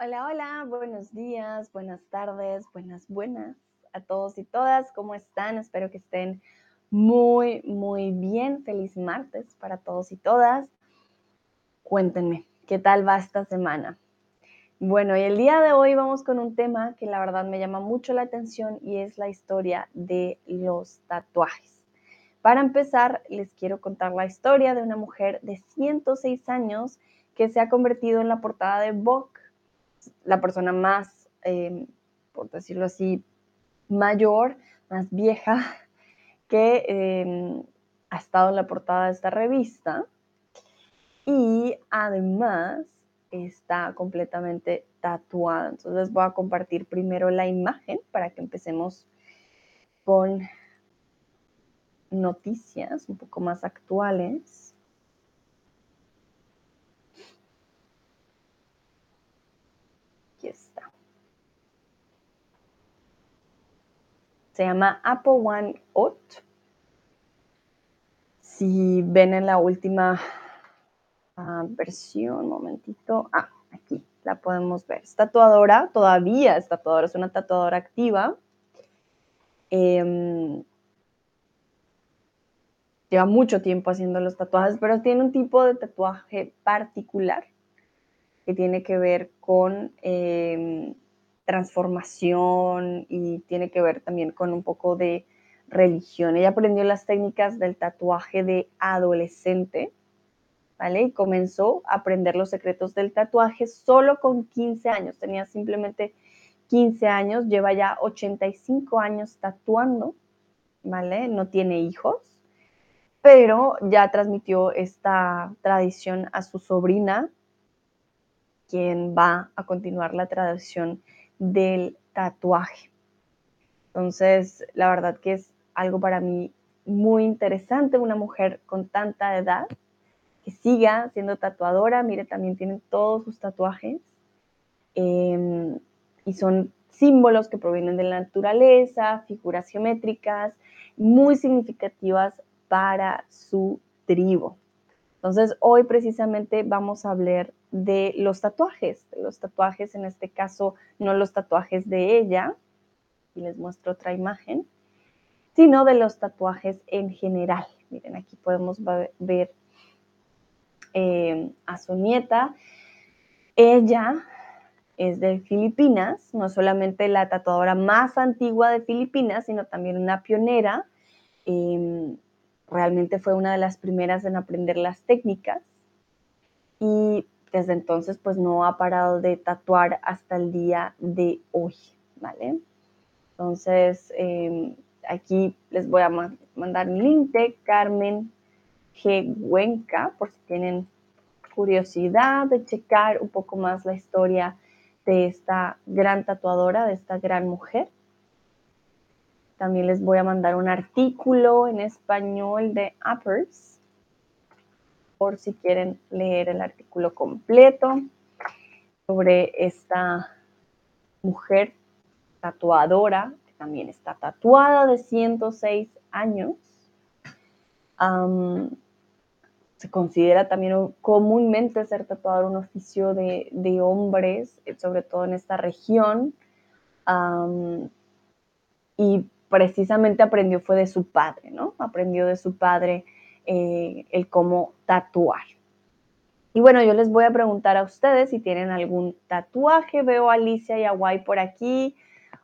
Hola, hola, buenos días, buenas tardes, buenas, buenas a todos y todas. ¿Cómo están? Espero que estén muy, muy bien. Feliz martes para todos y todas. Cuéntenme, ¿qué tal va esta semana? Bueno, y el día de hoy vamos con un tema que la verdad me llama mucho la atención y es la historia de los tatuajes. Para empezar, les quiero contar la historia de una mujer de 106 años que se ha convertido en la portada de Vogue la persona más, eh, por decirlo así, mayor, más vieja, que eh, ha estado en la portada de esta revista. Y además está completamente tatuada. Entonces voy a compartir primero la imagen para que empecemos con noticias un poco más actuales. Se llama Apple One Hot. Si ven en la última uh, versión, momentito. Ah, aquí la podemos ver. Es tatuadora, todavía es tatuadora, es una tatuadora activa. Eh, lleva mucho tiempo haciendo los tatuajes, pero tiene un tipo de tatuaje particular que tiene que ver con eh, transformación y tiene que ver también con un poco de religión. Ella aprendió las técnicas del tatuaje de adolescente, ¿vale? Y comenzó a aprender los secretos del tatuaje solo con 15 años. Tenía simplemente 15 años, lleva ya 85 años tatuando, ¿vale? No tiene hijos, pero ya transmitió esta tradición a su sobrina, quien va a continuar la tradición del tatuaje. Entonces, la verdad que es algo para mí muy interesante, una mujer con tanta edad que siga siendo tatuadora. Mire, también tiene todos sus tatuajes em, y son símbolos que provienen de la naturaleza, figuras geométricas muy significativas para su tribu. Entonces, hoy precisamente vamos a hablar de los tatuajes, de los tatuajes, en este caso, no los tatuajes de ella, y les muestro otra imagen, sino de los tatuajes en general. Miren, aquí podemos ver eh, a su nieta. Ella es de Filipinas, no solamente la tatuadora más antigua de Filipinas, sino también una pionera. Em, realmente fue una de las primeras en aprender las técnicas. Y desde entonces pues no ha parado de tatuar hasta el día de hoy, ¿vale? Entonces em, aquí les voy a mandar mi link de Carmen G. Huenca por si tienen curiosidad de checar un poco más la historia de esta gran tatuadora, de esta gran mujer. También les voy a mandar un artículo en español de Uppers por si quieren leer el artículo completo sobre esta mujer tatuadora, que también está tatuada de 106 años. se considera también comúnmente ser tatuador un oficio de, hombres, sobre todo en esta región. y precisamente aprendió fue de su padre, ¿no? Aprendió de su padre eh, el cómo tatuar. Y bueno, yo les voy a preguntar a ustedes si tienen algún tatuaje. Veo a Alicia y a Guay por aquí.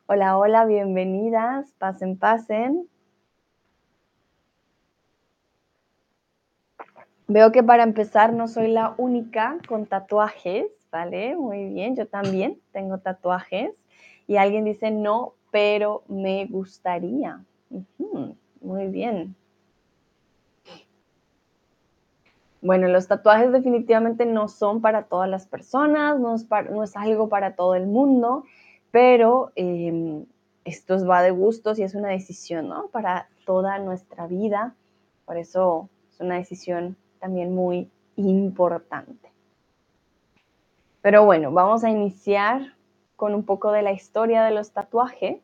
Hola, hola, bienvenidas. Pasen, pasen. Veo que para empezar no soy la única con tatuajes, ¿vale? Muy bien, yo también tengo tatuajes. Y alguien dice no, pero me gustaría. muy bien. Bueno, los tatuajes definitivamente no son para todas las personas, no es, algo para todo el mundo, pero em, esto va de gustos y es una decisión, ¿no? Para toda nuestra vida. Por eso es una decisión también muy importante. Pero bueno, vamos a iniciar con un poco de la historia de los tatuajes.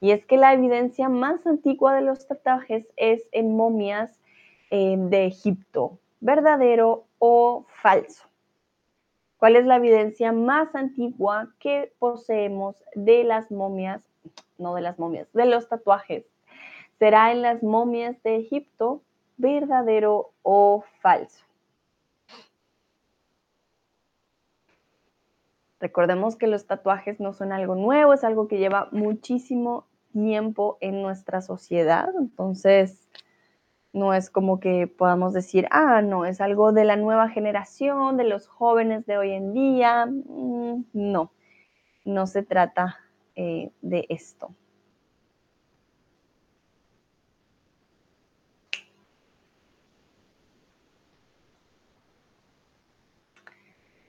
Y es que la evidencia más antigua de los tatuajes es en momias eh, de Egipto, verdadero o falso. ¿Cuál es la evidencia más antigua que poseemos de las momias, no de las momias, de los tatuajes? ¿Será en las momias de Egipto verdadero o falso? Recordemos que los tatuajes no son algo nuevo, es algo que lleva muchísimo tiempo en nuestra sociedad. Entonces, no es como que podamos decir, ah, no, es algo de la nueva generación, de los jóvenes de hoy en día. Mm, no, no se trata eh, de esto.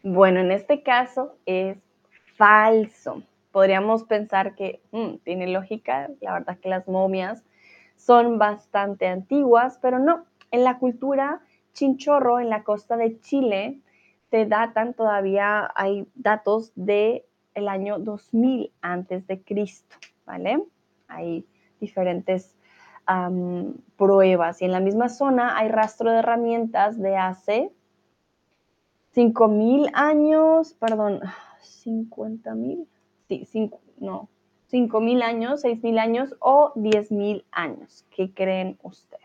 Bueno, en este caso es falso. Podríamos pensar que mm, tiene lógica, la verdad que las momias son bastante antiguas, pero no. En la cultura chinchorro, en la costa de Chile, se datan todavía, hay datos de año 2000 antes de Cristo, ¿vale? Hay diferentes pruebas y en la misma zona hay rastro de herramientas de hace 5.000 años, perdón, 50.000, sí, cinco, no, 5.000 años, 6.000 años o 10.000 años. ¿Qué creen ustedes?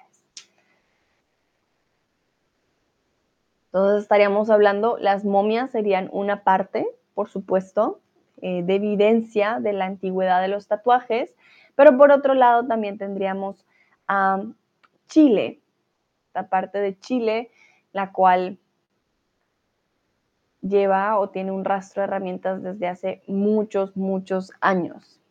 Entonces estaríamos hablando, las momias serían una parte, por supuesto, eh, de evidencia de la antigüedad de los tatuajes, pero por otro lado también tendríamos a Chile, la parte de Chile, la cual lleva o tiene un rastro de herramientas desde hace muchos, muchos años.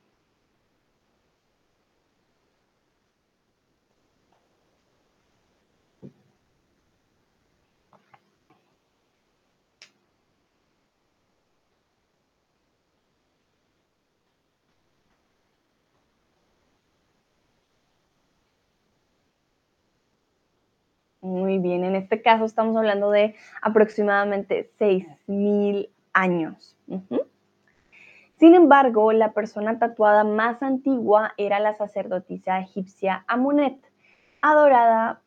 Muy bien, en este caso estamos hablando de aproximadamente 6.000 años. Sin embargo, la persona tatuada más antigua era la sacerdotisa egipcia Amunet, adorada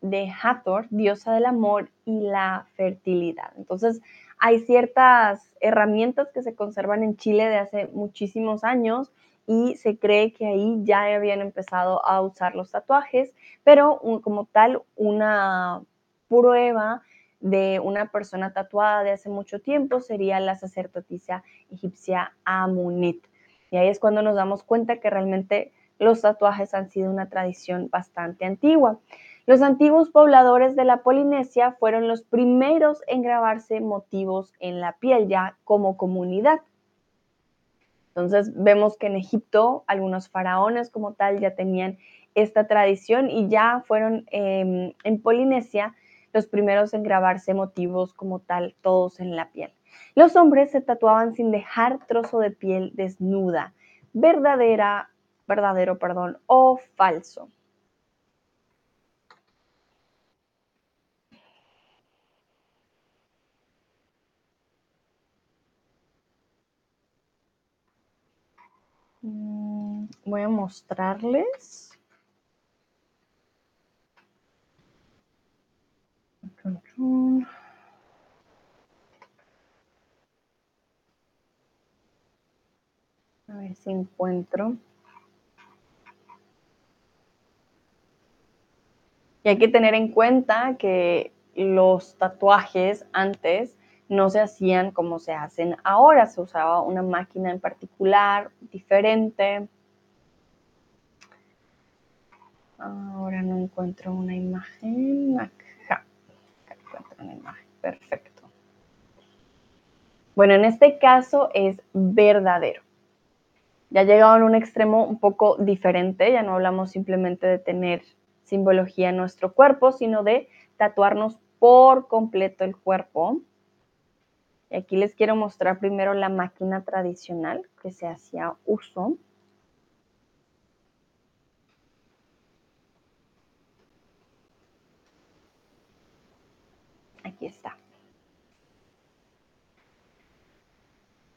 de Hathor, diosa del amor y la fertilidad. Entonces, hay ciertas herramientas que se conservan en Chile de hace muchísimos años y se cree que ahí ya habían empezado a usar los tatuajes, pero como tal una prueba de una persona tatuada de hace mucho tiempo sería la sacerdotisa egipcia Amunet. Y ahí es cuando nos damos cuenta que realmente los tatuajes han sido una tradición bastante antigua. Los antiguos pobladores de la Polinesia fueron los primeros en grabarse motivos en la piel ya como comunidad. Entonces vemos que en Egipto algunos faraones como tal ya tenían esta tradición y ya fueron em, en Polinesia los primeros en grabarse motivos como tal, todos en la piel. Los hombres se tatuaban sin dejar trozo de piel desnuda, verdadera, verdadero, perdón, o falso. Voy a mostrarles. A ver si encuentro. Y hay que tener en cuenta que los tatuajes antes no se hacían como se hacen ahora, se usaba una máquina en particular, diferente. Ahora no encuentro una imagen. Acá, encuentro una imagen. Perfecto. Bueno, en este caso es verdadero. Ya llegado a un extremo un poco diferente, ya no hablamos simplemente de tener simbología en nuestro cuerpo, sino de tatuarnos por completo el cuerpo aquí les quiero mostrar primero la máquina tradicional que se hacía uso. Aquí está.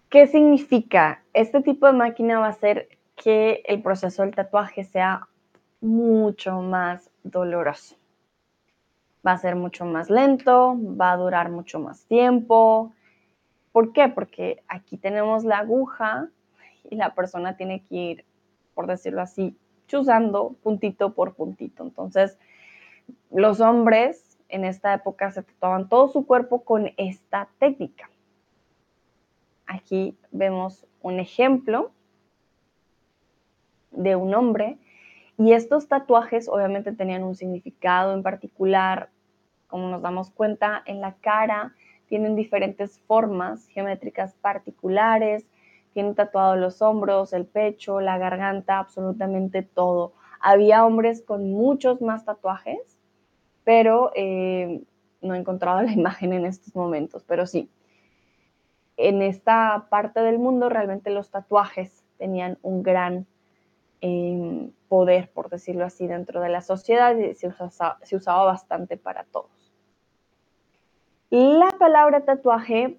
¿Qué significa? Este tipo de máquina va a hacer que el proceso del tatuaje sea mucho más doloroso. Va a ser mucho más lento, va a durar mucho más tiempo, ¿Por qué? Porque aquí tenemos la aguja y la persona tiene que ir, por decirlo así, chuzando puntito por puntito. Entonces, los hombres en esta época se tatuaban todo su cuerpo con esta técnica. Aquí vemos un ejemplo de un hombre y estos tatuajes obviamente tenían un significado en particular, como nos damos cuenta en la cara, tienen diferentes formas geométricas particulares, tienen tatuados los hombros, el pecho, la garganta, absolutamente todo. Había hombres con muchos más tatuajes, pero eh, no he encontrado la imagen en estos momentos, pero sí. En esta parte del mundo realmente los tatuajes tenían un gran eh, poder, por decirlo así, dentro de la sociedad y se usaba, bastante para todos. La palabra tatuaje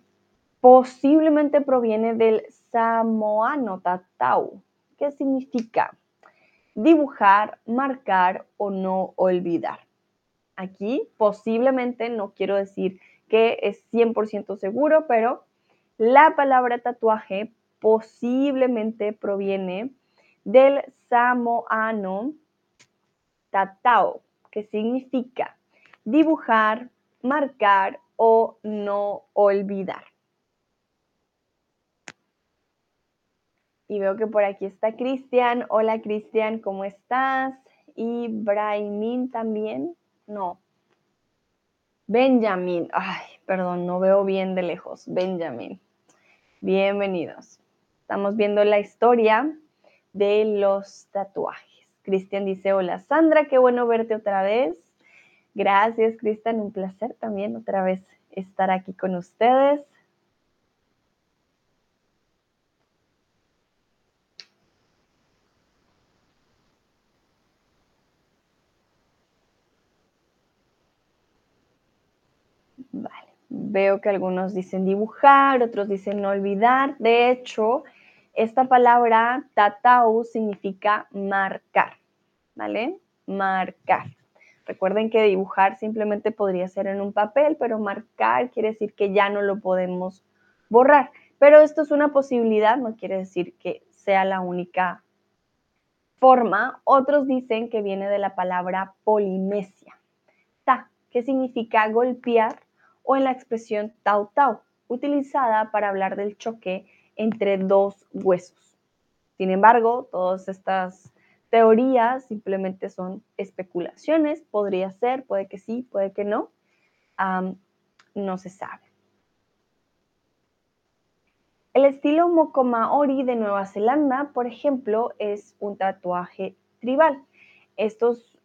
posiblemente proviene del samoano tatau, que significa dibujar, marcar o no olvidar. Aquí posiblemente, no quiero decir que es 100% seguro, pero la palabra tatuaje posiblemente proviene del samoano tatao, que significa dibujar, marcar o no olvidar. Y veo que por aquí está Cristian. Hola Cristian, ¿cómo estás? Y Braimin también. No. Benjamin. Ay, perdón, no veo bien de lejos. Benjamin. Bienvenidos. Estamos viendo la historia de los tatuajes. Cristian dice, hola Sandra, qué bueno verte otra vez. Gracias, Cristian, un placer también otra vez estar aquí con ustedes. Vale, veo que algunos dicen dibujar, otros dicen no olvidar. De hecho, esta palabra tatau significa marcar, ¿vale? Marcar. Recuerden que dibujar simplemente podría ser en un papel, pero marcar quiere decir que ya no lo podemos borrar. Pero esto es una posibilidad, no quiere decir que sea la única forma. Otros dicen que viene de la palabra polimesia, ta, que significa golpear, o en la expresión tau tau, utilizada para hablar del choque entre dos huesos. Sin embargo, todas estas teorías simplemente son especulaciones, podría ser, puede que sí, puede que no, no se sabe. El estilo Moko Maori de Nueva Zelanda, por ejemplo, es un tatuaje tribal. Estos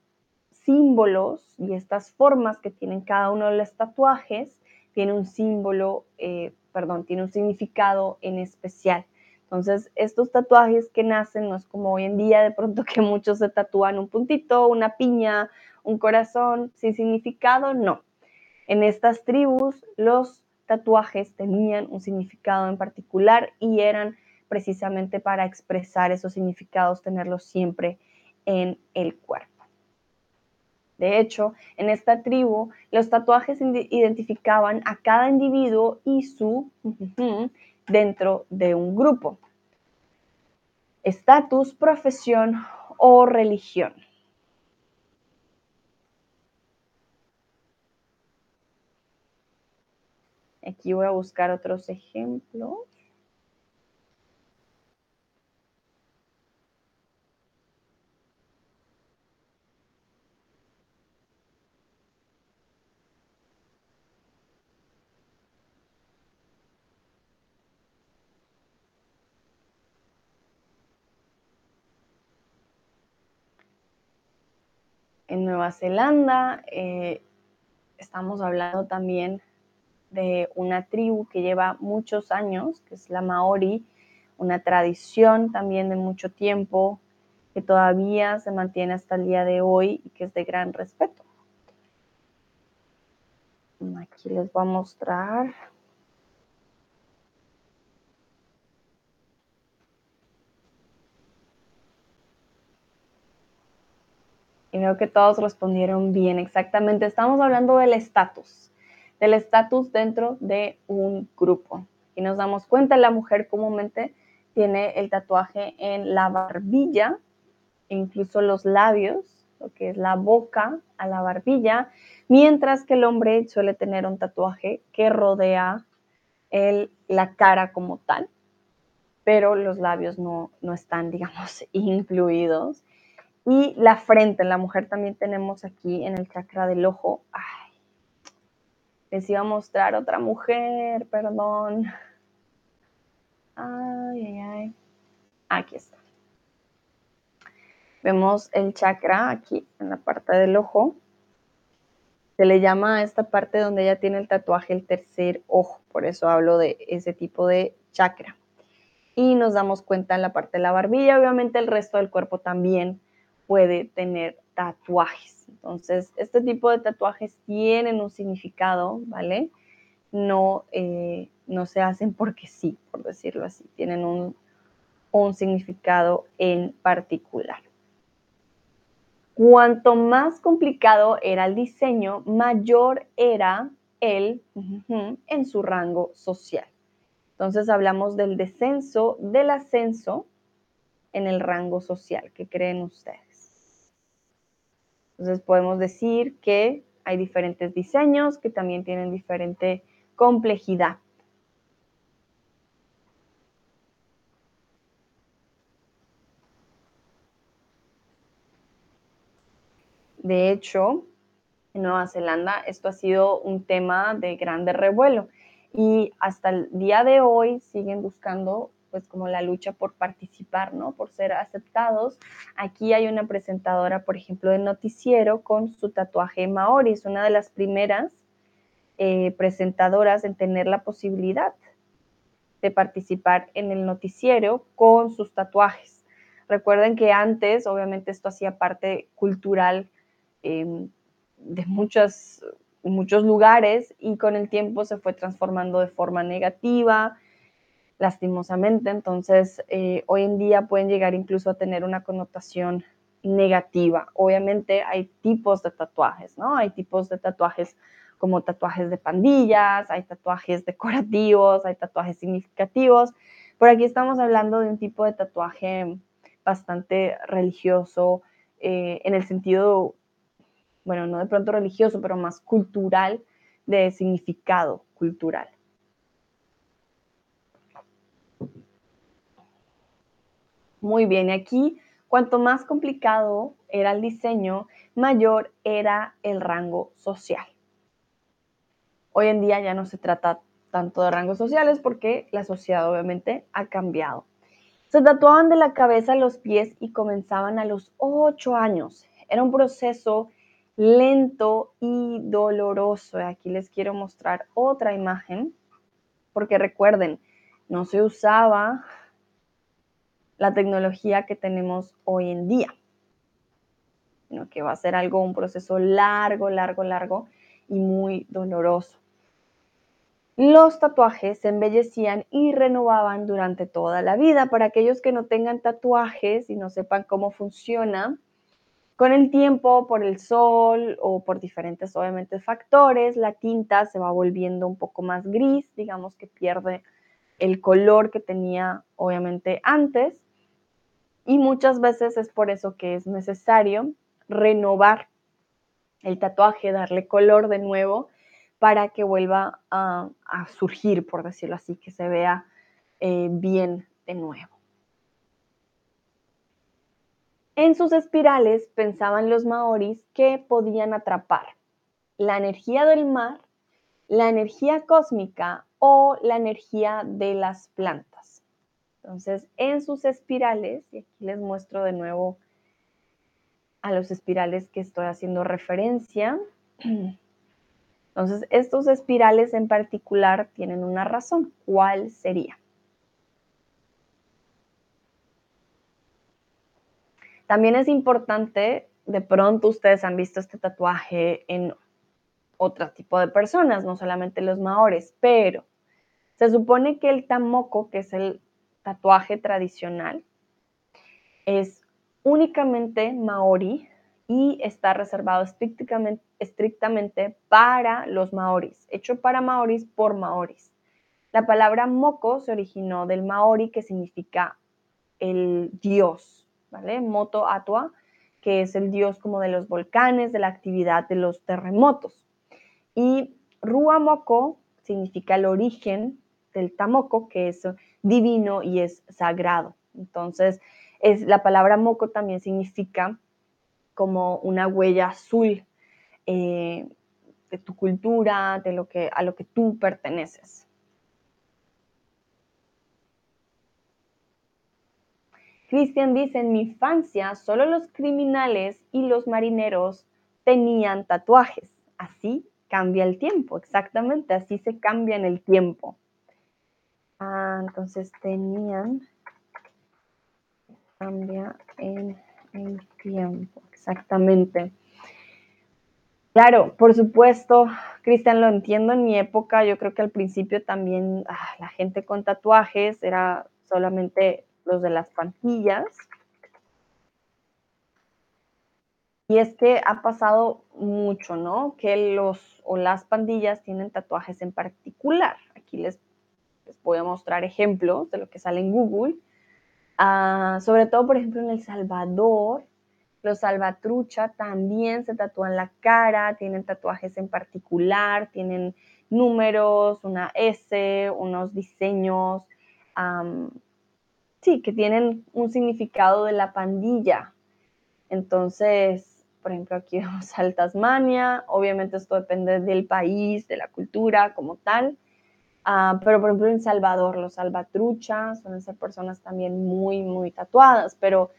símbolos y estas formas que tienen cada uno de los tatuajes tienen un símbolo eh, perdón, tiene un significado en especial. Entonces, estos tatuajes que nacen no es como hoy en día de pronto que muchos se tatúan un puntito, una piña, un corazón, sin significado, no. En estas tribus los tatuajes tenían un significado en particular y eran precisamente para expresar esos significados, tenerlos siempre en el cuerpo. De hecho, en esta tribu, los tatuajes identificaban a cada individuo y su dentro de un grupo. Estatus, profesión o religión. Aquí voy a buscar otros ejemplos. En Nueva Zelanda. Eh, estamos hablando también de una tribu que lleva muchos años, que es la Maori, una tradición también de mucho tiempo, que todavía se mantiene hasta el día de hoy y que es de gran respeto. Aquí les voy a mostrar y veo que todos respondieron bien, exactamente. Estamos hablando del estatus, del estatus dentro de un grupo. Y nos damos cuenta, la mujer comúnmente tiene el tatuaje en la barbilla, incluso los labios, lo que es la boca a la barbilla, mientras que el hombre suele tener un tatuaje que rodea el, la cara como tal, pero los labios no, no están, digamos, incluidos. Y la frente, en la mujer también tenemos aquí en el chakra del ojo. Ay, les iba a mostrar otra mujer, perdón. Ay, ay, ay. Aquí está. Vemos el chakra aquí en la parte del ojo. Se le llama a esta parte donde ella tiene el tatuaje el tercer ojo, por eso hablo de ese tipo de chakra. Y nos damos cuenta en la parte de la barbilla, obviamente el resto del cuerpo también puede tener tatuajes. Entonces, este tipo de tatuajes tienen un significado, ¿vale? No, eh, no se hacen porque sí, por decirlo así, tienen un, un significado en particular. Cuanto más complicado era el diseño, mayor era él en su rango social. Entonces hablamos del descenso, del ascenso en el rango social. ¿Qué creen ustedes? Entonces podemos decir que hay diferentes diseños que también tienen diferente complejidad. De hecho, en Nueva Zelanda esto ha sido un tema de grande revuelo y hasta el día de hoy siguen buscando pues como la lucha por participar, ¿no? Por ser aceptados. Aquí hay una presentadora, por ejemplo, de noticiero con su tatuaje maori, es una de las primeras eh, presentadoras en tener la posibilidad de participar en el noticiero con sus tatuajes. Recuerden que antes, obviamente, esto hacía parte cultural Em, de muchos, muchos lugares y con el tiempo se fue transformando de forma negativa, lastimosamente. Entonces, eh, hoy en día pueden llegar incluso a tener una connotación negativa. Obviamente hay tipos de tatuajes, ¿no? Hay tipos de tatuajes como tatuajes de pandillas, hay tatuajes decorativos, hay tatuajes significativos. Por aquí estamos hablando de un tipo de tatuaje bastante religioso eh, en el sentido bueno, no de pronto religioso, pero más cultural, de significado cultural. Muy bien, aquí cuanto más complicado era el diseño, mayor era el rango social. Hoy en día ya no se trata tanto de rangos sociales porque la sociedad obviamente ha cambiado. Se tatuaban de la cabeza a los pies y comenzaban a los ocho años. Era un proceso lento y doloroso. Aquí les quiero mostrar otra imagen, porque recuerden, no se usaba la tecnología que tenemos hoy en día, sino que va a ser algo, un proceso largo, largo, largo y muy doloroso. Los tatuajes se embellecían y renovaban durante toda la vida. Para aquellos que no tengan tatuajes y no sepan cómo funciona, con el tiempo, por el sol o por diferentes, obviamente, factores, la tinta se va volviendo un poco más gris, digamos que pierde el color que tenía, obviamente, antes. Y muchas veces es por eso que es necesario renovar el tatuaje, darle color de nuevo para que vuelva a, surgir, por decirlo así, que se vea eh, bien de nuevo. En sus espirales pensaban los maoris que podían atrapar la energía del mar, la energía cósmica o la energía de las plantas. Entonces, en sus espirales, y aquí les muestro de nuevo a los espirales que estoy haciendo referencia. Entonces, estos espirales en particular tienen una razón. ¿Cuál sería? También es importante, de pronto ustedes han visto este tatuaje en otro tipo de personas, no solamente los maores, pero se supone que el tamoko, que es el tatuaje tradicional, es únicamente maori y está reservado estrictamente, para los maoris, hecho para maoris por maoris. La palabra moco se originó del maori que significa el dios, ¿vale? Moto Atua, que es el dios como de los volcanes, de la actividad de los terremotos. Y Ruamoco significa el origen del tamoco, que es divino y es sagrado. Entonces, es, la palabra moco también significa como una huella azul eh, de tu cultura, de lo que, a lo que tú perteneces. Cristian dice, en mi infancia solo los criminales y los marineros tenían tatuajes. Así cambia el tiempo, exactamente, así se cambia en el tiempo. Ah, entonces tenían, cambia en el tiempo, exactamente. Claro, por supuesto, Cristian, lo entiendo en mi época, yo creo que al principio también ah, la gente con tatuajes era solamente los de las pandillas. Y es que ha pasado mucho, ¿no? Que los o las pandillas tienen tatuajes en particular. Aquí les, les voy a mostrar ejemplos de lo que sale en Google. Ah, sobre todo, por ejemplo, en El Salvador, los salvatrucha también se tatúan la cara, tienen tatuajes en particular, tienen números, una S, unos diseños, sí, que tienen un significado de la pandilla. Entonces, por ejemplo, aquí vemos al Tasmania, obviamente esto depende del país, de la cultura como tal, ah, pero por ejemplo en Salvador, los salvatruchas suelen ser personas también muy, muy tatuadas, pero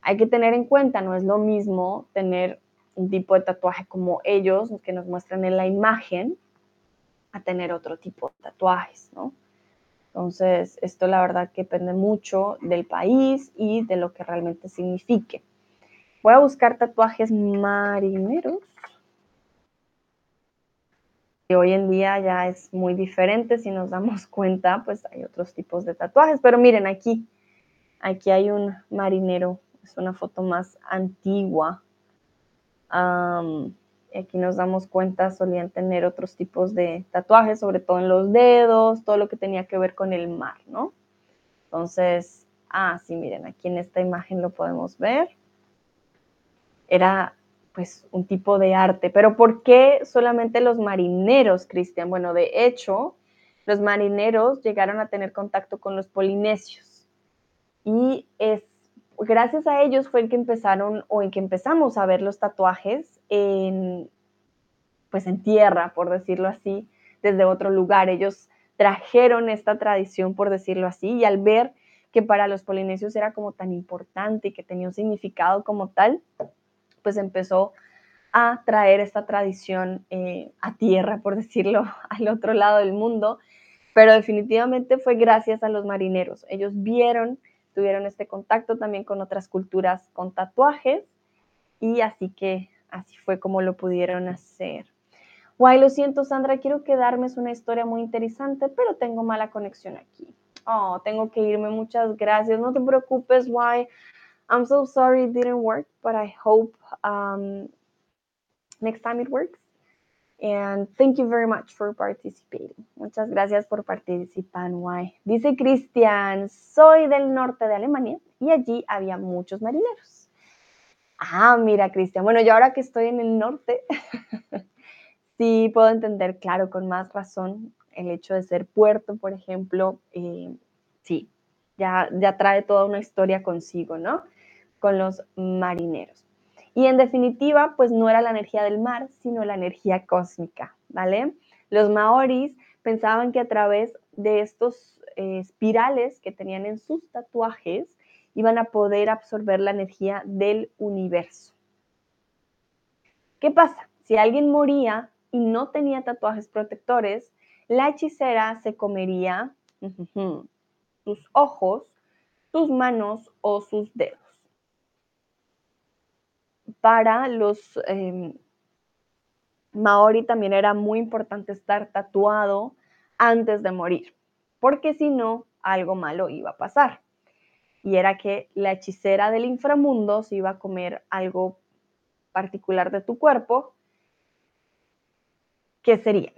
hay que tener en cuenta, no es lo mismo tener un tipo de tatuaje como ellos, que nos muestran en la imagen, a tener otro tipo de tatuajes, ¿no? Entonces, esto la verdad que depende mucho del país y de lo que realmente signifique. Voy a buscar tatuajes marineros. Que hoy en día ya es muy diferente, si nos damos cuenta, pues hay otros tipos de tatuajes. Pero miren aquí, aquí hay un marinero es una foto más antigua. aquí nos damos cuenta, solían tener otros tipos de tatuajes, sobre todo en los dedos, todo lo que tenía que ver con el mar, ¿no? Entonces, ah, sí, miren, aquí en esta imagen lo podemos ver. Era pues un tipo de arte, pero ¿por qué solamente los marineros, Cristian? Bueno, de hecho, los marineros llegaron a tener contacto con los polinesios y es gracias a ellos fue el que empezaron o en que empezamos a ver los tatuajes en, pues en tierra, por decirlo así, desde otro lugar. Ellos trajeron esta tradición, por decirlo así, y al ver que para los polinesios era como tan importante y que tenía un significado como tal, pues empezó a traer esta tradición eh, a tierra, por decirlo, al otro lado del mundo. Pero definitivamente fue gracias a los marineros. Ellos vieron tuvieron este contacto también con otras culturas con tatuajes y así que así fue como lo pudieron hacer. Guay, lo siento Sandra, quiero quedarme, es una historia muy interesante, pero tengo mala conexión aquí. Oh, tengo que irme, muchas gracias. No te preocupes, Why. I'm so sorry it didn't work, but I hope um, next time it works. And thank you very much for participating. Muchas gracias por participar, Why. Dice Cristian, soy del norte de Alemania y allí había muchos marineros. Ah, mira, Cristian. Bueno, yo ahora que estoy en el norte, sí puedo entender, claro, con más razón el hecho de ser puerto, por ejemplo. Eh, sí, ya, ya trae toda una historia consigo, ¿no? Con los marineros. Y en definitiva, pues no era la energía del mar, sino la energía cósmica, ¿vale? Los maoris pensaban que a través de estos eh, espirales que tenían en sus tatuajes, iban a poder absorber la energía del universo. ¿Qué pasa? Si alguien moría y no tenía tatuajes protectores, la hechicera se comería sus ojos, sus manos o sus dedos para los em, maori también era muy importante estar tatuado antes de morir, porque si no, algo malo iba a pasar. Y era que la hechicera del inframundo se iba a comer algo particular de tu cuerpo. ¿Qué serían?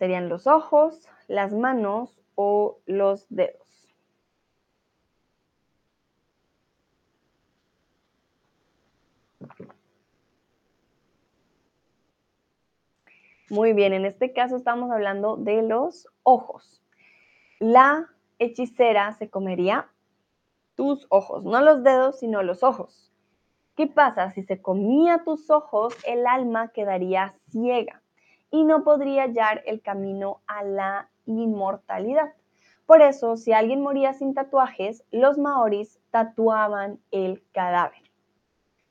Serían los ojos, las manos o los dedos. Muy bien, en este caso estamos hablando de los ojos. La hechicera se comería tus ojos, no los dedos, sino los ojos. ¿Qué pasa? Si se comía tus ojos, el alma quedaría ciega y no podría hallar el camino a la inmortalidad. Por eso, si alguien moría sin tatuajes, los maoris tatuaban el cadáver.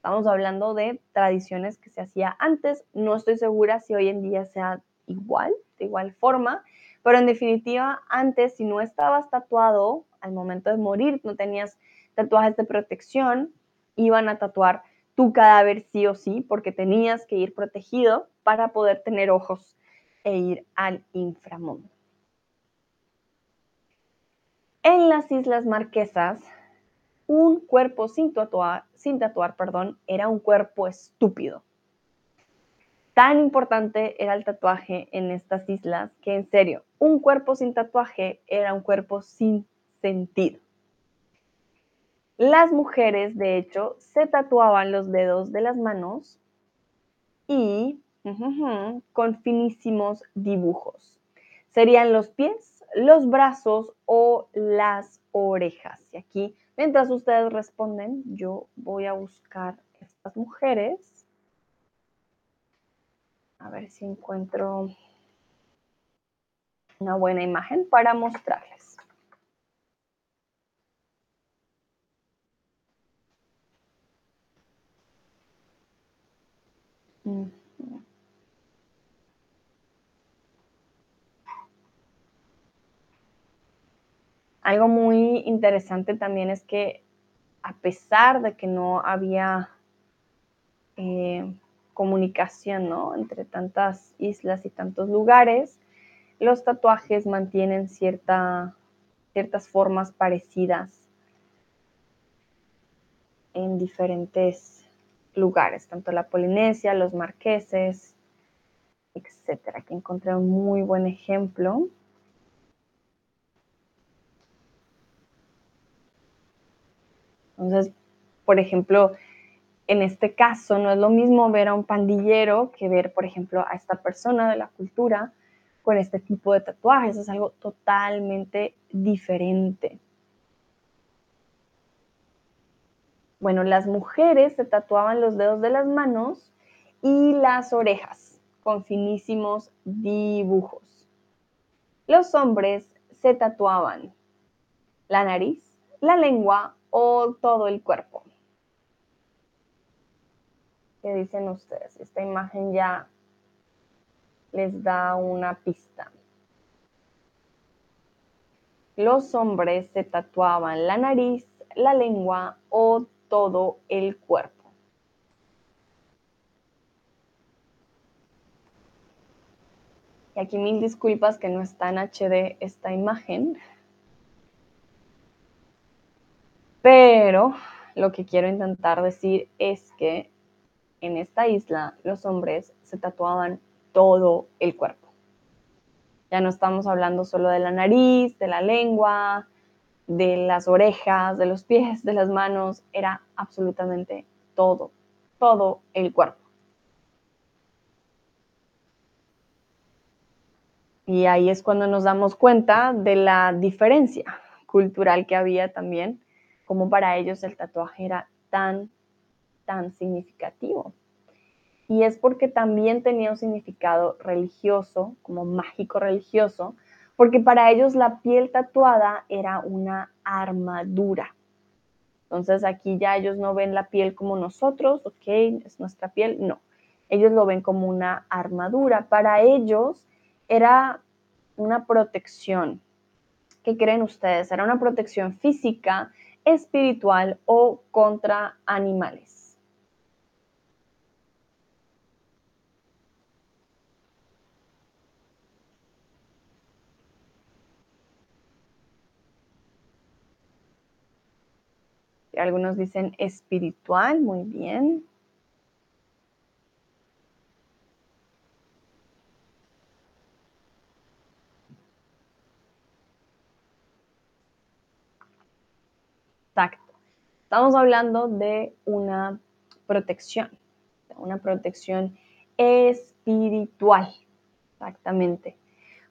Estamos hablando de tradiciones que se hacía antes. No estoy segura si hoy en día sea igual, de igual forma, pero en definitiva, antes, si no estabas tatuado al momento de morir, no tenías tatuajes de protección, iban a tatuar tu cadáver sí o sí, porque tenías que ir protegido para poder tener ojos e ir al inframundo. En las Islas Marquesas un cuerpo sin tatuar, sin tatuar perdón, era un cuerpo estúpido. Tan importante era el tatuaje en estas islas que en serio, un cuerpo sin tatuaje era un cuerpo sin sentido. Las mujeres, de hecho, se tatuaban los dedos de las manos y con finísimos dibujos. Serían los pies, los brazos o las orejas. Y aquí Mientras ustedes responden, yo voy a buscar estas mujeres. A ver si encuentro una buena imagen para mostrarles. Algo muy interesante también es que a pesar de que no había eh, comunicación entre tantas islas y tantos lugares, los tatuajes mantienen ciertas formas parecidas en diferentes lugares, tanto la Polinesia, los marqueses, etc. Aquí encontré un muy buen ejemplo. Entonces, por ejemplo, en este caso no es lo mismo ver a un pandillero que ver, por ejemplo, a esta persona de la cultura con este tipo de tatuajes. Es algo totalmente diferente. Bueno, las mujeres se tatuaban los dedos de las manos y las orejas con finísimos dibujos. Los hombres se tatuaban la nariz, la lengua o todo el cuerpo. ¿Qué dicen ustedes? Esta imagen ya les da una pista. Los hombres se tatuaban la nariz, la lengua o todo el cuerpo. Y aquí mil disculpas que no está en HD esta imagen. Pero lo que quiero intentar decir es que en esta isla los hombres se tatuaban todo el cuerpo. Ya no estamos hablando solo de la nariz, de la lengua, de las orejas, de los pies, de las manos, era absolutamente todo, todo el cuerpo. Y ahí es cuando nos damos cuenta de la diferencia cultural que había también como para ellos el tatuaje era tan, tan significativo. Y es porque también tenía un significado religioso, como mágico religioso, porque para ellos la piel tatuada era una armadura. Entonces aquí ya ellos no ven la piel como nosotros, ok, es nuestra piel, no. Ellos lo ven como una armadura. Para ellos era una protección. ¿Qué creen ustedes? Era una protección física espiritual o contra animales. Algunos dicen espiritual, muy bien. Estamos hablando de una protección, una protección espiritual, exactamente.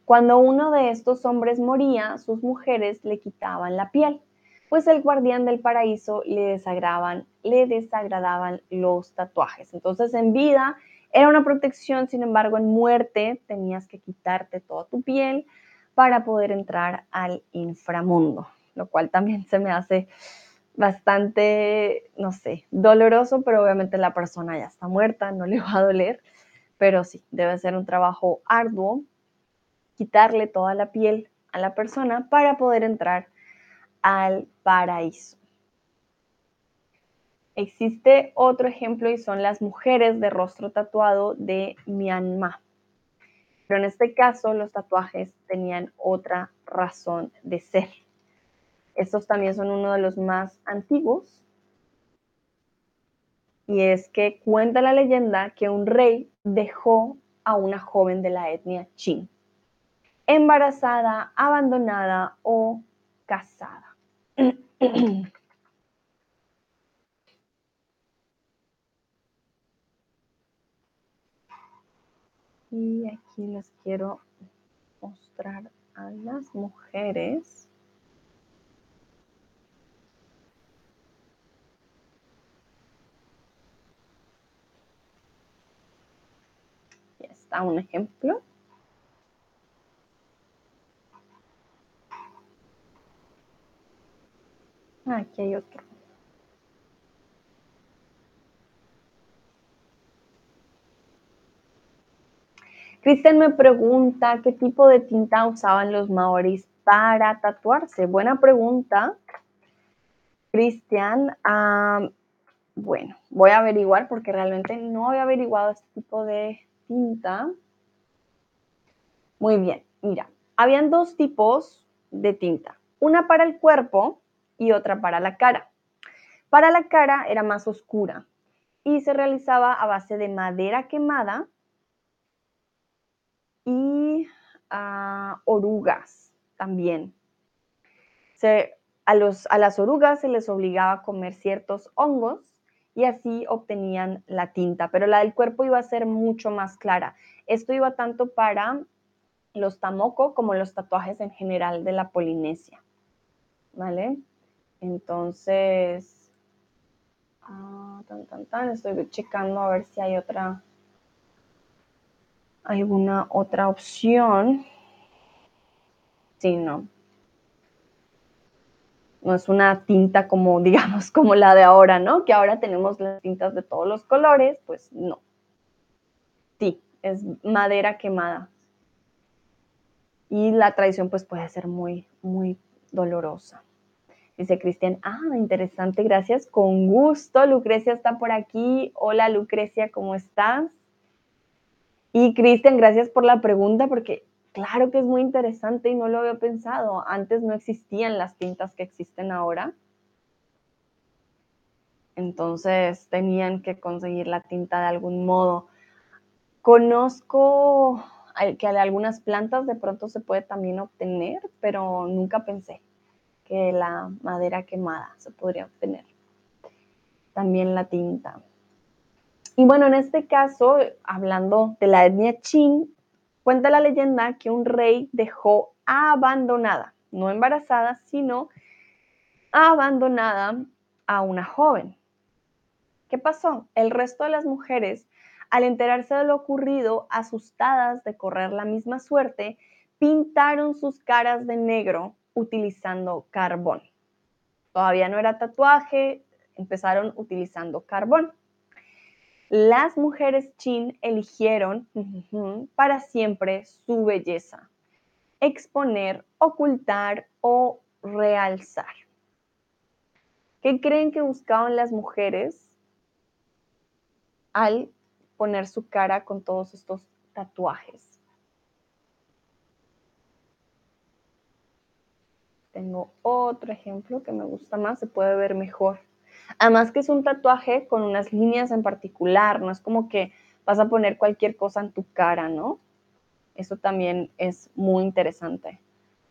Cuando uno de estos hombres moría, sus mujeres le quitaban la piel, pues el guardián del paraíso le desagradaban, le desagradaban los tatuajes. Entonces en vida era una protección, sin embargo en muerte tenías que quitarte toda tu piel para poder entrar al inframundo, lo cual también se me hace bastante, no sé, doloroso, pero obviamente la persona ya está muerta, no le va a doler, pero sí, debe ser un trabajo arduo quitarle toda la piel a la persona para poder entrar al paraíso. Existe otro ejemplo y son las mujeres de rostro tatuado de Myanmar. Pero en este caso los tatuajes tenían otra razón de ser. Estos también son uno de los más antiguos. Y es que cuenta la leyenda que un rey dejó a una joven de la etnia Chin, embarazada, abandonada o casada. y aquí les quiero mostrar a las mujeres está un ejemplo. Aquí hay otro. Cristian me pregunta qué tipo de tinta usaban los maoris para tatuarse. Buena pregunta, Cristian. Ah, bueno, voy a averiguar porque realmente no había averiguado este tipo de tinta. Muy bien, mira, habían dos tipos de tinta, una para el cuerpo y otra para la cara. Para la cara era más oscura y se realizaba a base de madera quemada y ah, orugas también. a, las orugas se les obligaba a comer ciertos hongos y así obtenían la tinta, pero la del cuerpo iba a ser mucho más clara. Esto iba tanto para los tamoko como los tatuajes en general de la Polinesia. ¿Vale? Entonces, ah, estoy checando a ver si hay otra, alguna otra opción. Sí, no no es una tinta como, digamos, como la de ahora, ¿no? Que ahora tenemos las tintas de todos los colores, pues no. Sí, es madera quemada. Y la tradición pues puede ser muy, muy dolorosa. Dice Cristian, ah, interesante, gracias, con gusto. Lucrecia está por aquí. Hola Lucrecia, ¿cómo estás? Y Cristian, gracias por la pregunta porque Claro que es muy interesante y no lo había pensado. Antes no existían las tintas que existen ahora. Entonces tenían que conseguir la tinta de algún modo. Conozco que algunas plantas de pronto se puede también obtener, pero nunca pensé que la madera quemada se podría obtener. También la tinta. Y bueno, en este caso, hablando de la etnia chin, Cuenta la leyenda que un rey dejó abandonada, no embarazada, sino abandonada a una joven. ¿Qué pasó? El resto de las mujeres, al enterarse de lo ocurrido, asustadas de correr la misma suerte, pintaron sus caras de negro utilizando carbón. Todavía no era tatuaje, empezaron utilizando carbón las mujeres chin eligieron para siempre su belleza, exponer, ocultar o realzar. ¿Qué creen que buscaban las mujeres al poner su cara con todos estos tatuajes? Tengo otro ejemplo que me gusta más, se puede ver mejor. Además que es un tatuaje con unas líneas en particular, no es como que vas a poner cualquier cosa en tu cara, ¿no? Eso también es muy interesante.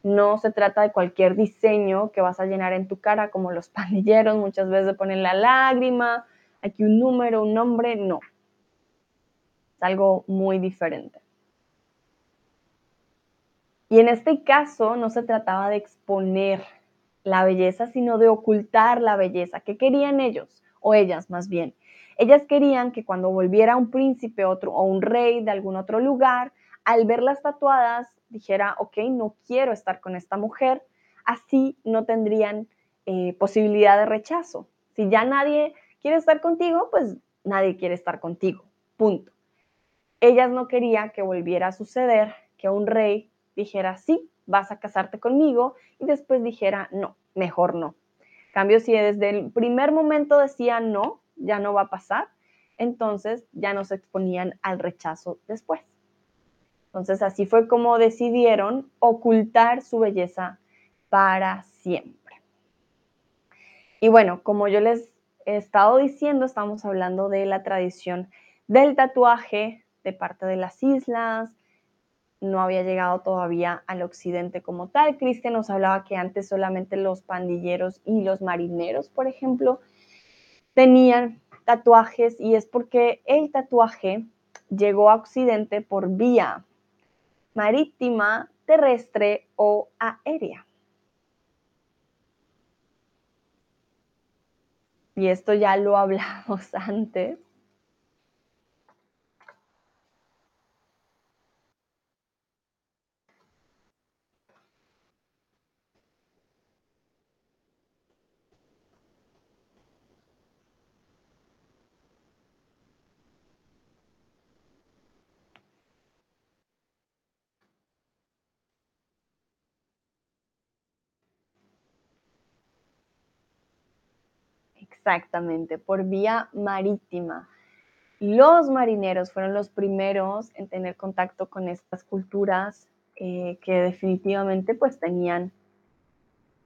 no se trata de cualquier diseño que vas a llenar en tu cara, como los pandilleros muchas veces ponen la lágrima, aquí un número, un nombre, no. Es algo muy diferente. Y en este caso no se trataba de exponer la belleza, sino de ocultar la belleza. ¿Qué querían ellos? O ellas más bien. Ellas querían que cuando volviera un príncipe otro, o un rey de algún otro lugar, al verlas tatuadas, dijera, ok, no quiero estar con esta mujer, así no tendrían eh, posibilidad de rechazo. Si ya nadie quiere estar contigo, pues nadie quiere estar contigo, punto. Ellas no querían que volviera a suceder que un rey dijera, sí, vas a casarte conmigo, y después dijera, no, mejor no. cambio, si desde el primer momento decía no, ya no va a pasar, entonces ya no se exponían al rechazo después. Entonces así fue como decidieron ocultar su belleza para siempre. Y bueno, como yo les he estado diciendo, estamos hablando de la tradición del tatuaje de parte de las islas, no había llegado todavía al occidente como tal. Cristian nos hablaba que antes solamente los pandilleros y los marineros, por ejemplo, tenían tatuajes y es porque el tatuaje llegó a occidente por vía marítima, terrestre o aérea. Y esto ya lo hablamos antes. Exactamente, por vía marítima. Los marineros fueron los primeros en tener contacto con estas culturas eh, que definitivamente pues tenían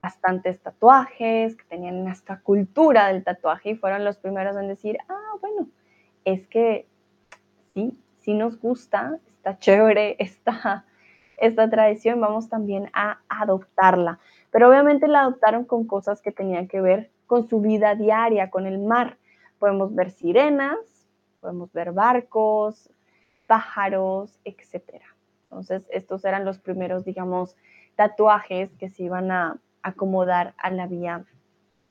bastantes tatuajes, que tenían esta cultura del tatuaje y fueron los primeros en decir, ah, bueno, es que sí, sí nos gusta, está chévere esta, esta tradición, vamos también a adoptarla. Pero obviamente la adoptaron con cosas que tenían que ver con su vida diaria, con el mar. Podemos ver sirenas, podemos ver barcos, pájaros, etc. Entonces, estos eran los primeros, digamos, tatuajes que se iban a acomodar a la vía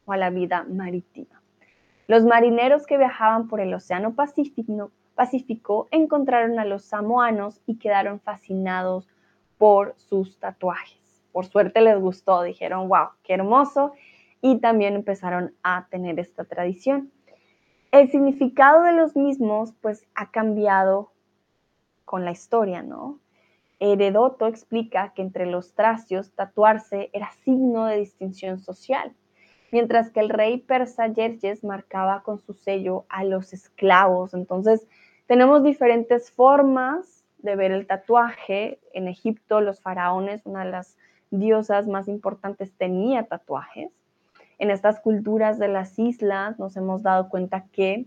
o a la vida marítima. Los marineros que viajaban por el Océano Pacífico, Pacífico encontraron a los samoanos y quedaron fascinados por sus tatuajes. Por suerte les gustó, dijeron, wow, qué hermoso, y también empezaron a tener esta tradición. El significado de los mismos pues ha cambiado con la historia, ¿no? Heredoto explica que entre los tracios tatuarse era signo de distinción social, mientras que el rey persa Yerjes marcaba con su sello a los esclavos. Entonces, tenemos diferentes formas de ver el tatuaje. En Egipto, los faraones, una de las diosas más importantes, tenía tatuajes en estas culturas de las islas nos hemos dado cuenta que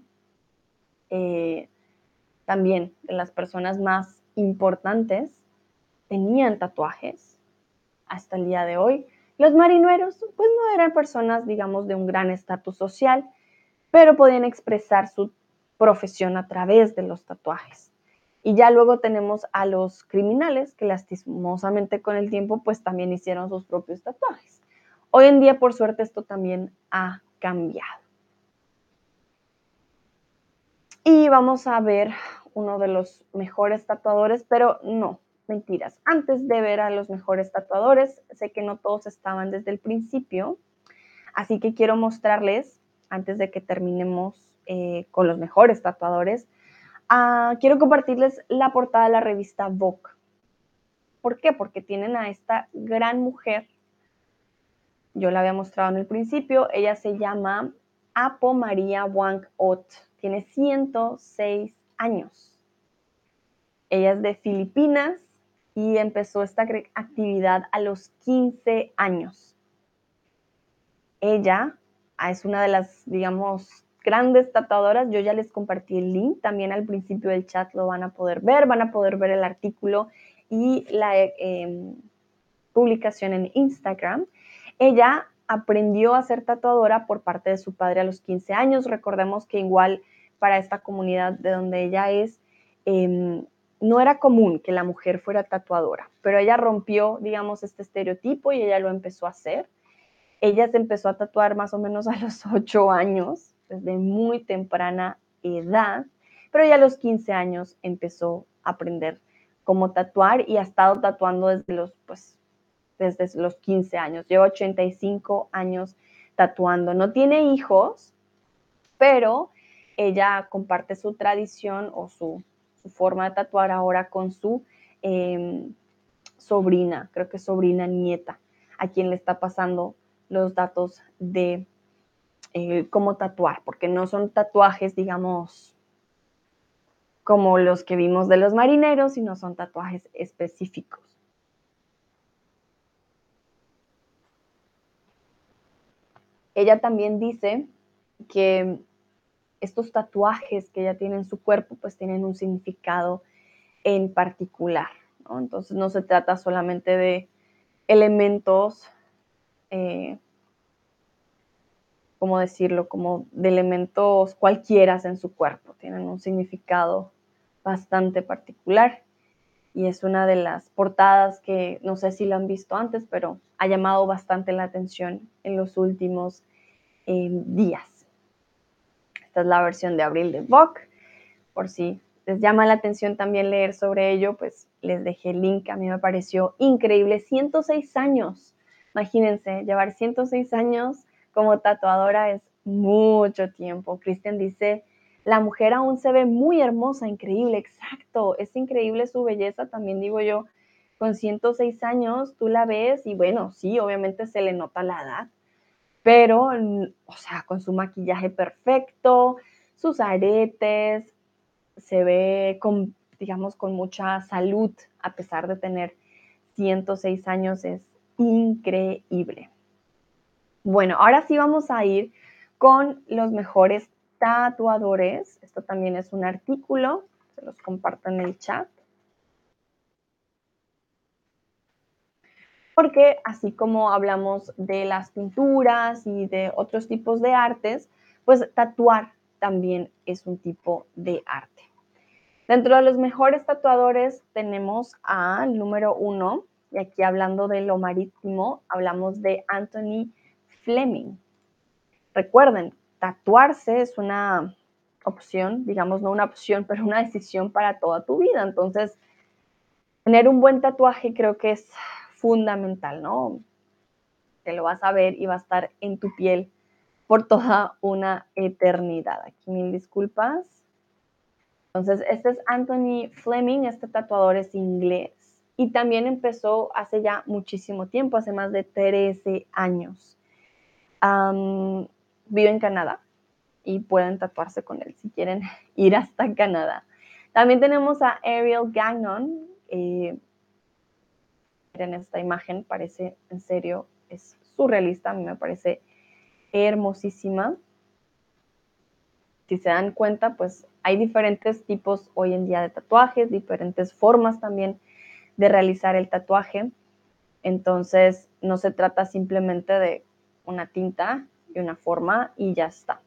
eh, también las personas más importantes tenían tatuajes hasta el día de hoy. Los marineros pues no eran personas, digamos, de un gran estatus social, pero podían expresar su profesión a través de los tatuajes. Y ya luego tenemos a los criminales que lastimosamente con el tiempo pues también hicieron sus propios tatuajes. Hoy en día, por suerte, esto también ha cambiado. Y vamos a ver uno de los mejores tatuadores, pero no, mentiras. Antes de ver a los mejores tatuadores, sé que no todos estaban desde el principio, así que quiero mostrarles, antes de que terminemos eh, con los mejores tatuadores, ah, quiero compartirles la portada de la revista Vogue. ¿Por qué? Porque tienen a esta gran mujer yo la había mostrado en el principio, ella se llama Apo María Wang Ot, tiene 106 años. Ella es de Filipinas y empezó esta actividad a los 15 años. Ella ah, es una de las, digamos, grandes tatuadoras. Yo ya les compartí el link, también al principio del chat lo van a poder ver, van a poder ver el artículo y la, em, publicación en Instagram. Ella aprendió a ser tatuadora por parte de su padre a los 15 años. Recordemos que igual para esta comunidad de donde ella es, em, no era común que la mujer fuera tatuadora, pero ella rompió, digamos, este estereotipo y ella lo empezó a hacer. Ella se empezó a tatuar más o menos a los 8 años, desde muy temprana edad, pero ya a los 15 años empezó a aprender cómo tatuar y ha estado tatuando desde los, pues, desde los 15 años. Lleva 85 años tatuando. No tiene hijos, pero ella comparte su tradición o su, forma de tatuar ahora con su em, sobrina, creo que sobrina nieta, a quien le está pasando los datos de eh, cómo tatuar, porque no son tatuajes, digamos, como los que vimos de los marineros, sino son tatuajes específicos. Ella también dice que estos tatuajes que ella tiene en su cuerpo pues tienen un significado en particular. Entonces no se trata solamente de elementos, eh, ¿cómo decirlo? Como de elementos cualquiera en su cuerpo, tienen un significado bastante particular. Y es una de las portadas que no sé si la han visto antes, pero ha llamado bastante la atención en los últimos eh, días. Esta es la versión de abril de Vogue. Por si les llama la atención también leer sobre ello, pues les dejé el link. A mí me pareció increíble. 106 años. Imagínense, llevar 106 años como tatuadora es mucho tiempo. Christian dice, la mujer aún se ve muy hermosa, increíble, exacto. Es increíble su belleza, también digo yo. Con 106 años tú la ves y bueno, sí, obviamente se le nota la edad, pero, o sea, con su maquillaje perfecto, sus aretes, se ve con, digamos, con mucha salud, a pesar de tener 106 años, es increíble. Bueno, ahora sí vamos a ir con los mejores tatuadores. Esto también es un artículo, se los comparto en el chat. porque así como hablamos de las pinturas y de otros tipos de artes, pues tatuar también es un tipo de arte. Dentro de los mejores tatuadores tenemos al número uno, y aquí hablando de lo marítimo, hablamos de Anthony Fleming. Recuerden, tatuarse es una opción, digamos, no una opción, pero una decisión para toda tu vida. Entonces, tener un buen tatuaje creo que es fundamental, ¿no? Te lo vas a ver y va a estar en tu piel por toda una eternidad. Aquí mil disculpas. Entonces, este es Anthony Fleming, este tatuador es inglés y también empezó hace ya muchísimo tiempo, hace más de 13 años. Vive en Canadá y pueden tatuarse con él si quieren ir hasta Canadá. También tenemos a Ariel Gagnon, eh, en esta imagen, parece en serio, es surrealista, a mí me parece hermosísima. Si se dan cuenta, pues hay diferentes tipos hoy en día de tatuajes, diferentes formas también de realizar el tatuaje. Entonces, no se trata simplemente de una tinta una forma y ya está.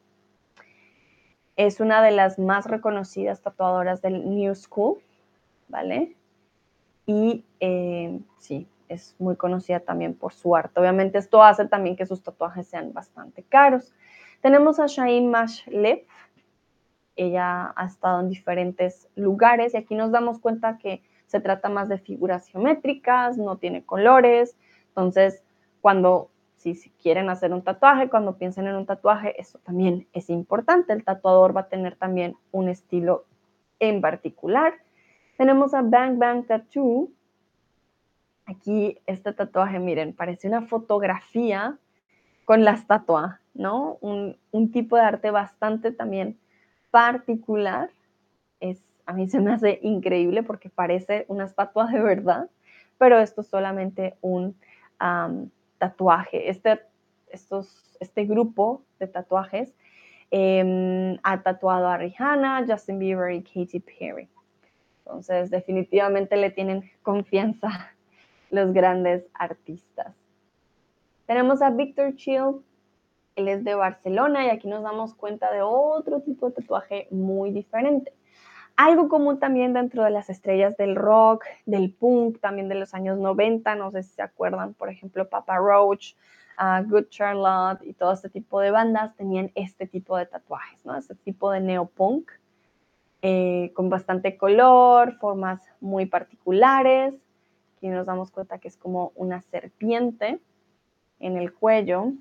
Es una de las más reconocidas tatuadoras del New School, ¿vale? y eh, sí, es muy conocida también por su arte. Obviamente esto hace también que sus tatuajes sean bastante caros. Tenemos a Shain Mashlev. Ella ha estado en diferentes lugares y aquí nos damos cuenta que se trata más de figuras geométricas, no tiene colores. Entonces, cuando si, quieren hacer un tatuaje, cuando piensen en un tatuaje, eso también es importante. El tatuador va a tener también un estilo en particular. Tenemos a Bang Bang Tattoo. Aquí este tatuaje, miren, parece una fotografía con la estatua, ¿no? Un, tipo de arte bastante también particular. Es, a mí se me hace increíble porque parece una estatua de verdad, pero esto es solamente un tatuaje. Este, estos, este grupo de tatuajes em, ha tatuado a Rihanna, Justin Bieber y Katy Perry. Entonces, definitivamente le tienen confianza los grandes artistas. Tenemos a Victor Chill, él es de Barcelona y aquí nos damos cuenta de otro tipo de tatuaje muy diferente. Algo común también dentro de las estrellas del rock, del punk, también de los años 90, no sé si se acuerdan, por ejemplo, Papa Roach, uh, Good Charlotte y todo este tipo de bandas tenían este tipo de tatuajes, ¿no? Este tipo de neopunk, eh, con bastante color, formas muy particulares. Aquí nos damos cuenta que es como una serpiente en el cuello,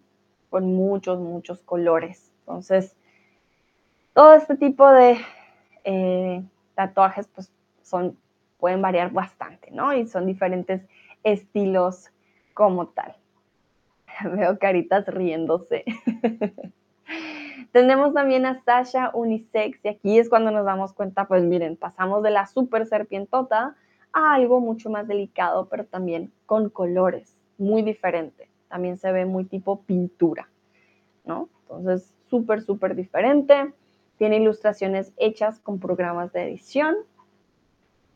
con muchos, muchos colores. Entonces, todo este tipo de eh, tatuajes pues son, pueden variar bastante, ¿no? Y son diferentes estilos como tal. Veo caritas riéndose. Tenemos también a Sasha Unisex y aquí es cuando nos damos cuenta, pues miren, pasamos de la super serpientota a algo mucho más delicado, pero también con colores muy diferente. También se ve muy tipo pintura, ¿no? Entonces, súper, súper diferente. Tiene ilustraciones hechas con programas de edición.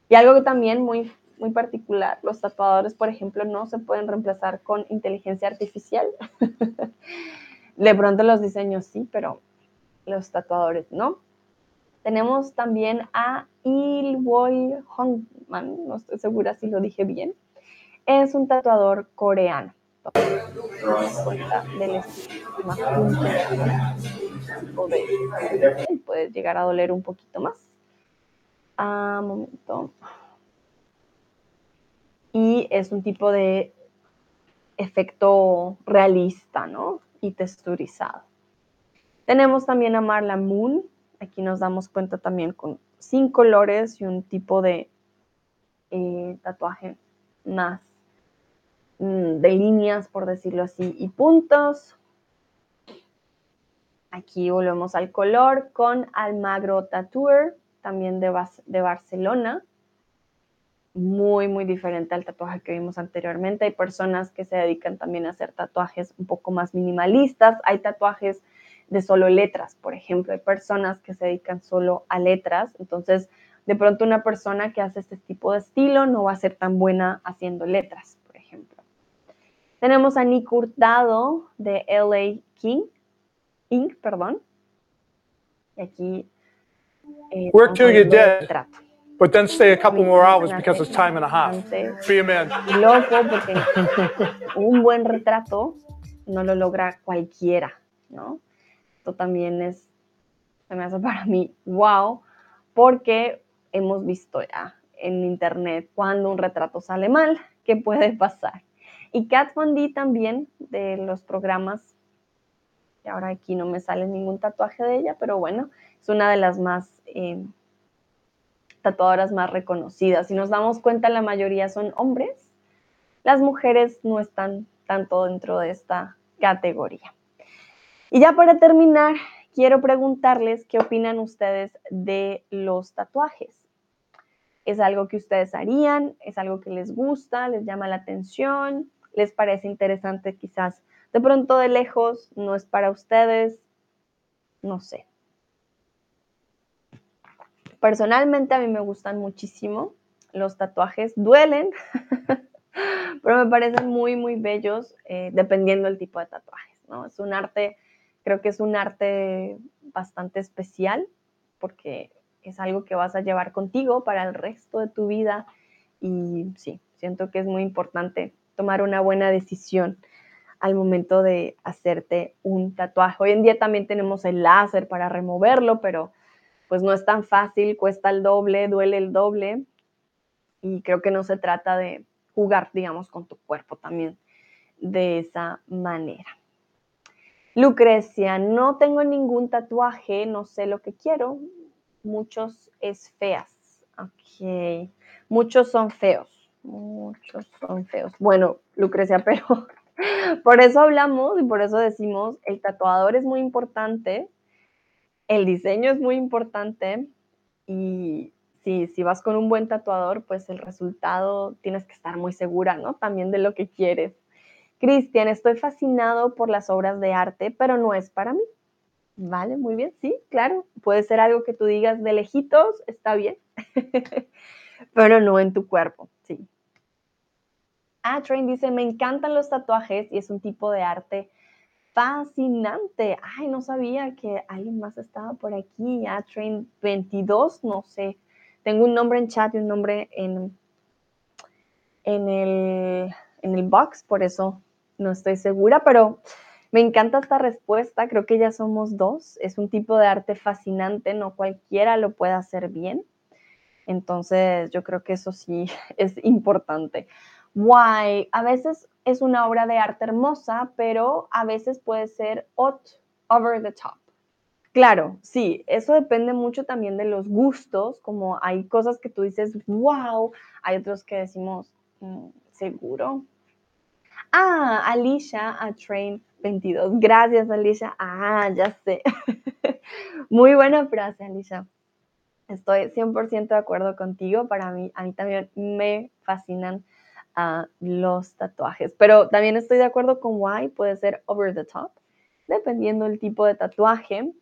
Y algo que también muy, muy particular, los tatuadores, por ejemplo, no se pueden reemplazar con inteligencia artificial. de pronto los diseños sí, pero los tatuadores no. Tenemos también a Ilwoy Hongman, no estoy segura si lo dije bien. Es un tatuador coreano puede llegar a doler un poquito más. Ah, momento. Y es un tipo de efecto realista, ¿no? Y texturizado. Tenemos también a Marla Moon. Aquí nos damos cuenta también con sin colores y un tipo de eh, tatuaje más Mm, de líneas, por decirlo así, y puntos. Aquí volvemos al color con Almagro Tattooer, también de, de Barcelona. Muy, muy diferente al tatuaje que vimos anteriormente. Hay personas que se dedican también a hacer tatuajes un poco más minimalistas. Hay tatuajes de solo letras, por ejemplo. Hay personas que se dedican solo a letras. Entonces, de pronto una persona que hace este tipo de estilo no va a ser tan buena haciendo letras. Tenemos a Nick Hurtado de LA King, Inc., perdón. Y aquí. Eh, Work till you're dead, but then stay a couple more hours because it's time and a half. Be a man. Loco, porque un buen retrato no lo logra cualquiera, ¿no? Esto también es, se me hace para mí, wow, porque hemos visto ya en internet cuando un retrato sale mal, ¿qué puede pasar? Y Kat Von D también, de los programas, y ahora aquí no me sale ningún tatuaje de ella, pero bueno, es una de las más eh, tatuadoras más reconocidas. Si nos damos cuenta, la mayoría son hombres. Las mujeres no están tanto dentro de esta categoría. Y ya para terminar, quiero preguntarles qué opinan ustedes de los tatuajes. ¿Es algo que ustedes harían? ¿Es algo que les gusta? ¿Les llama la atención? les parece interesante quizás. De pronto de lejos no es para ustedes, no sé. Personalmente a mí me gustan muchísimo. Los tatuajes duelen, pero me parecen muy, muy bellos eh, dependiendo del tipo de tatuajes, ¿no? Es un arte, creo que es un arte bastante especial porque es algo que vas a llevar contigo para el resto de tu vida y sí, siento que es muy importante tomar una buena decisión al momento de hacerte un tatuaje. Hoy en día también tenemos el láser para removerlo, pero pues no es tan fácil, cuesta el doble, duele el doble y creo que no se trata de jugar, digamos, con tu cuerpo también de esa manera. Lucrecia, no tengo ningún tatuaje, no sé lo que quiero. Muchos es feas. Ok. Muchos son feos. Muchos son feos. Bueno, Lucrecia, pero por eso hablamos y por eso decimos, el tatuador es muy importante, el diseño es muy importante y si, si vas con un buen tatuador, pues el resultado tienes que estar muy segura, ¿no? También de lo que quieres. Cristian, estoy fascinado por las obras de arte, pero no es para mí. Vale, muy bien, sí, claro. Puede ser algo que tú digas de lejitos, está bien, pero no en tu cuerpo, sí. Atrain dice, me encantan los tatuajes y es un tipo de arte fascinante. Ay, no sabía que alguien más estaba por aquí. Atrain 22, no sé. Tengo un nombre en chat y un nombre en, en, el, en el box, por eso no estoy segura, pero me encanta esta respuesta. Creo que ya somos dos. Es un tipo de arte fascinante, no cualquiera lo puede hacer bien. Entonces, yo creo que eso sí es importante. Why? A veces es una obra de arte hermosa, pero a veces puede ser over the top. Claro, sí, eso depende mucho también de los gustos, como hay cosas que tú dices, wow, hay otros que decimos, mm, seguro. Ah, Alicia a Train 22. Gracias, Alicia. Ah, ya sé. Muy buena frase, Alicia. Estoy 100% de acuerdo contigo. Para mí, a mí también me fascinan a los tatuajes. Pero también estoy de acuerdo con why puede ser over the top, dependiendo del tipo de tatuaje.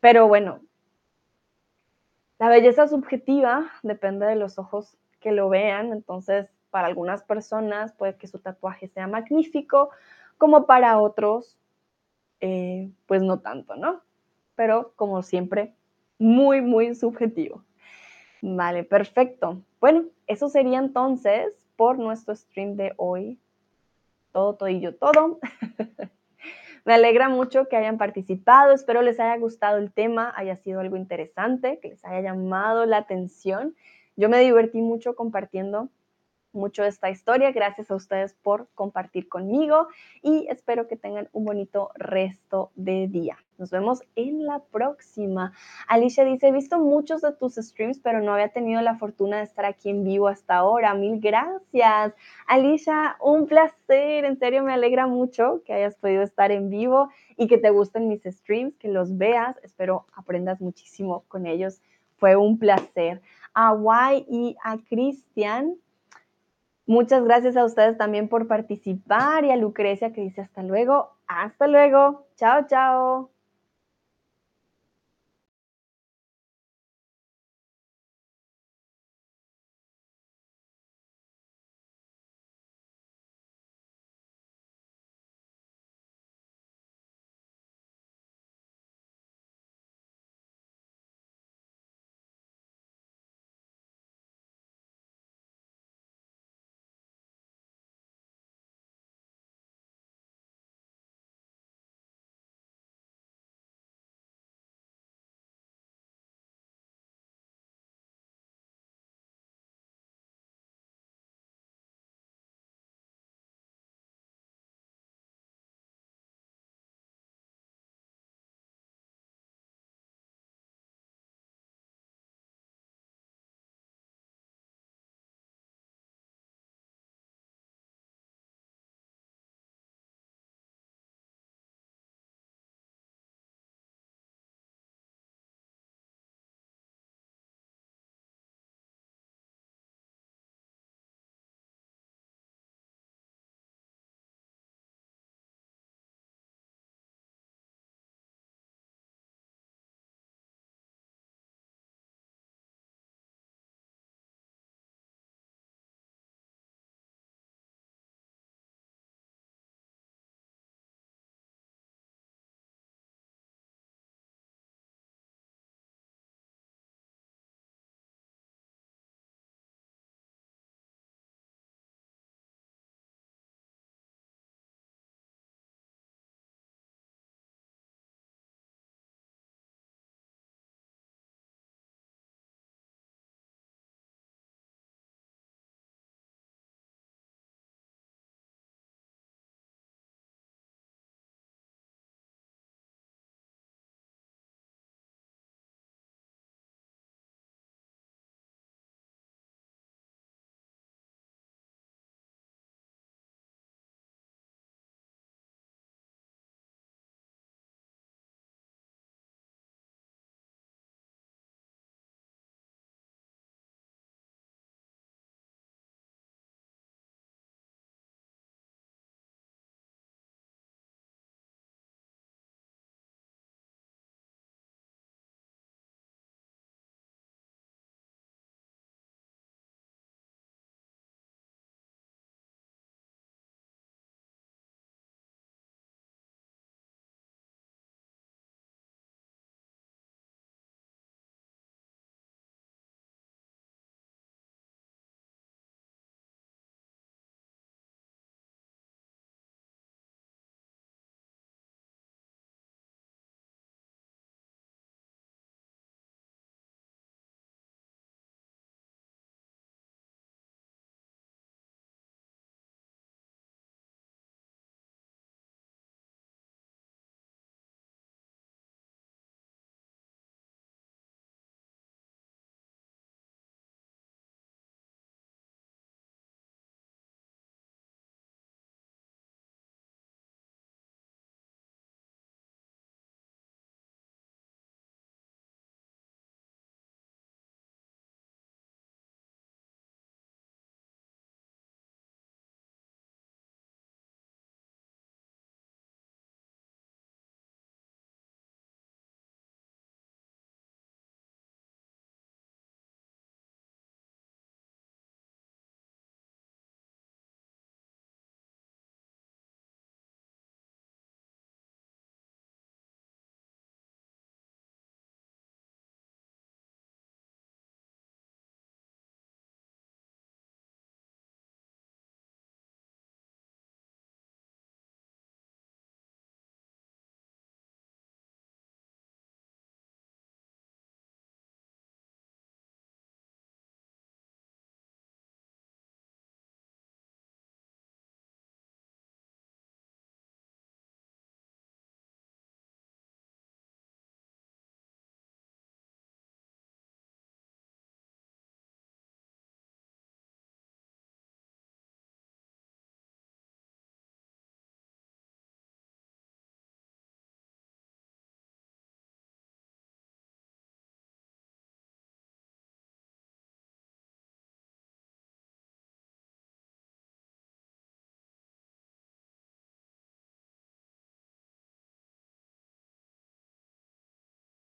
Pero bueno, la belleza subjetiva depende de los ojos que lo vean. Entonces, para algunas personas puede que su tatuaje sea magnífico, como para otros, eh, pues no tanto, ¿no? Pero como siempre, muy, muy subjetivo. Vale, perfecto. Bueno, eso sería entonces por nuestro stream de hoy. Todo, todillo, todo. Me alegra mucho que hayan participado. Espero les haya gustado el tema, haya sido algo interesante, que les haya llamado la atención. Yo me divertí mucho compartiendo mucho esta historia. Gracias a ustedes por compartir conmigo y espero que tengan un bonito resto de día. Nos vemos en la próxima. Alicia dice, he visto muchos de tus streams, pero no había tenido la fortuna de estar aquí en vivo hasta ahora. Mil gracias. Alicia, un placer. En serio, me alegra mucho que hayas podido estar en vivo y que te gusten mis streams, que los veas. Espero aprendas muchísimo con ellos. Fue un placer. A Guay y a Cristian, Muchas gracias a ustedes también por participar y a Lucrecia que dice hasta luego. Hasta luego. Chao, chao.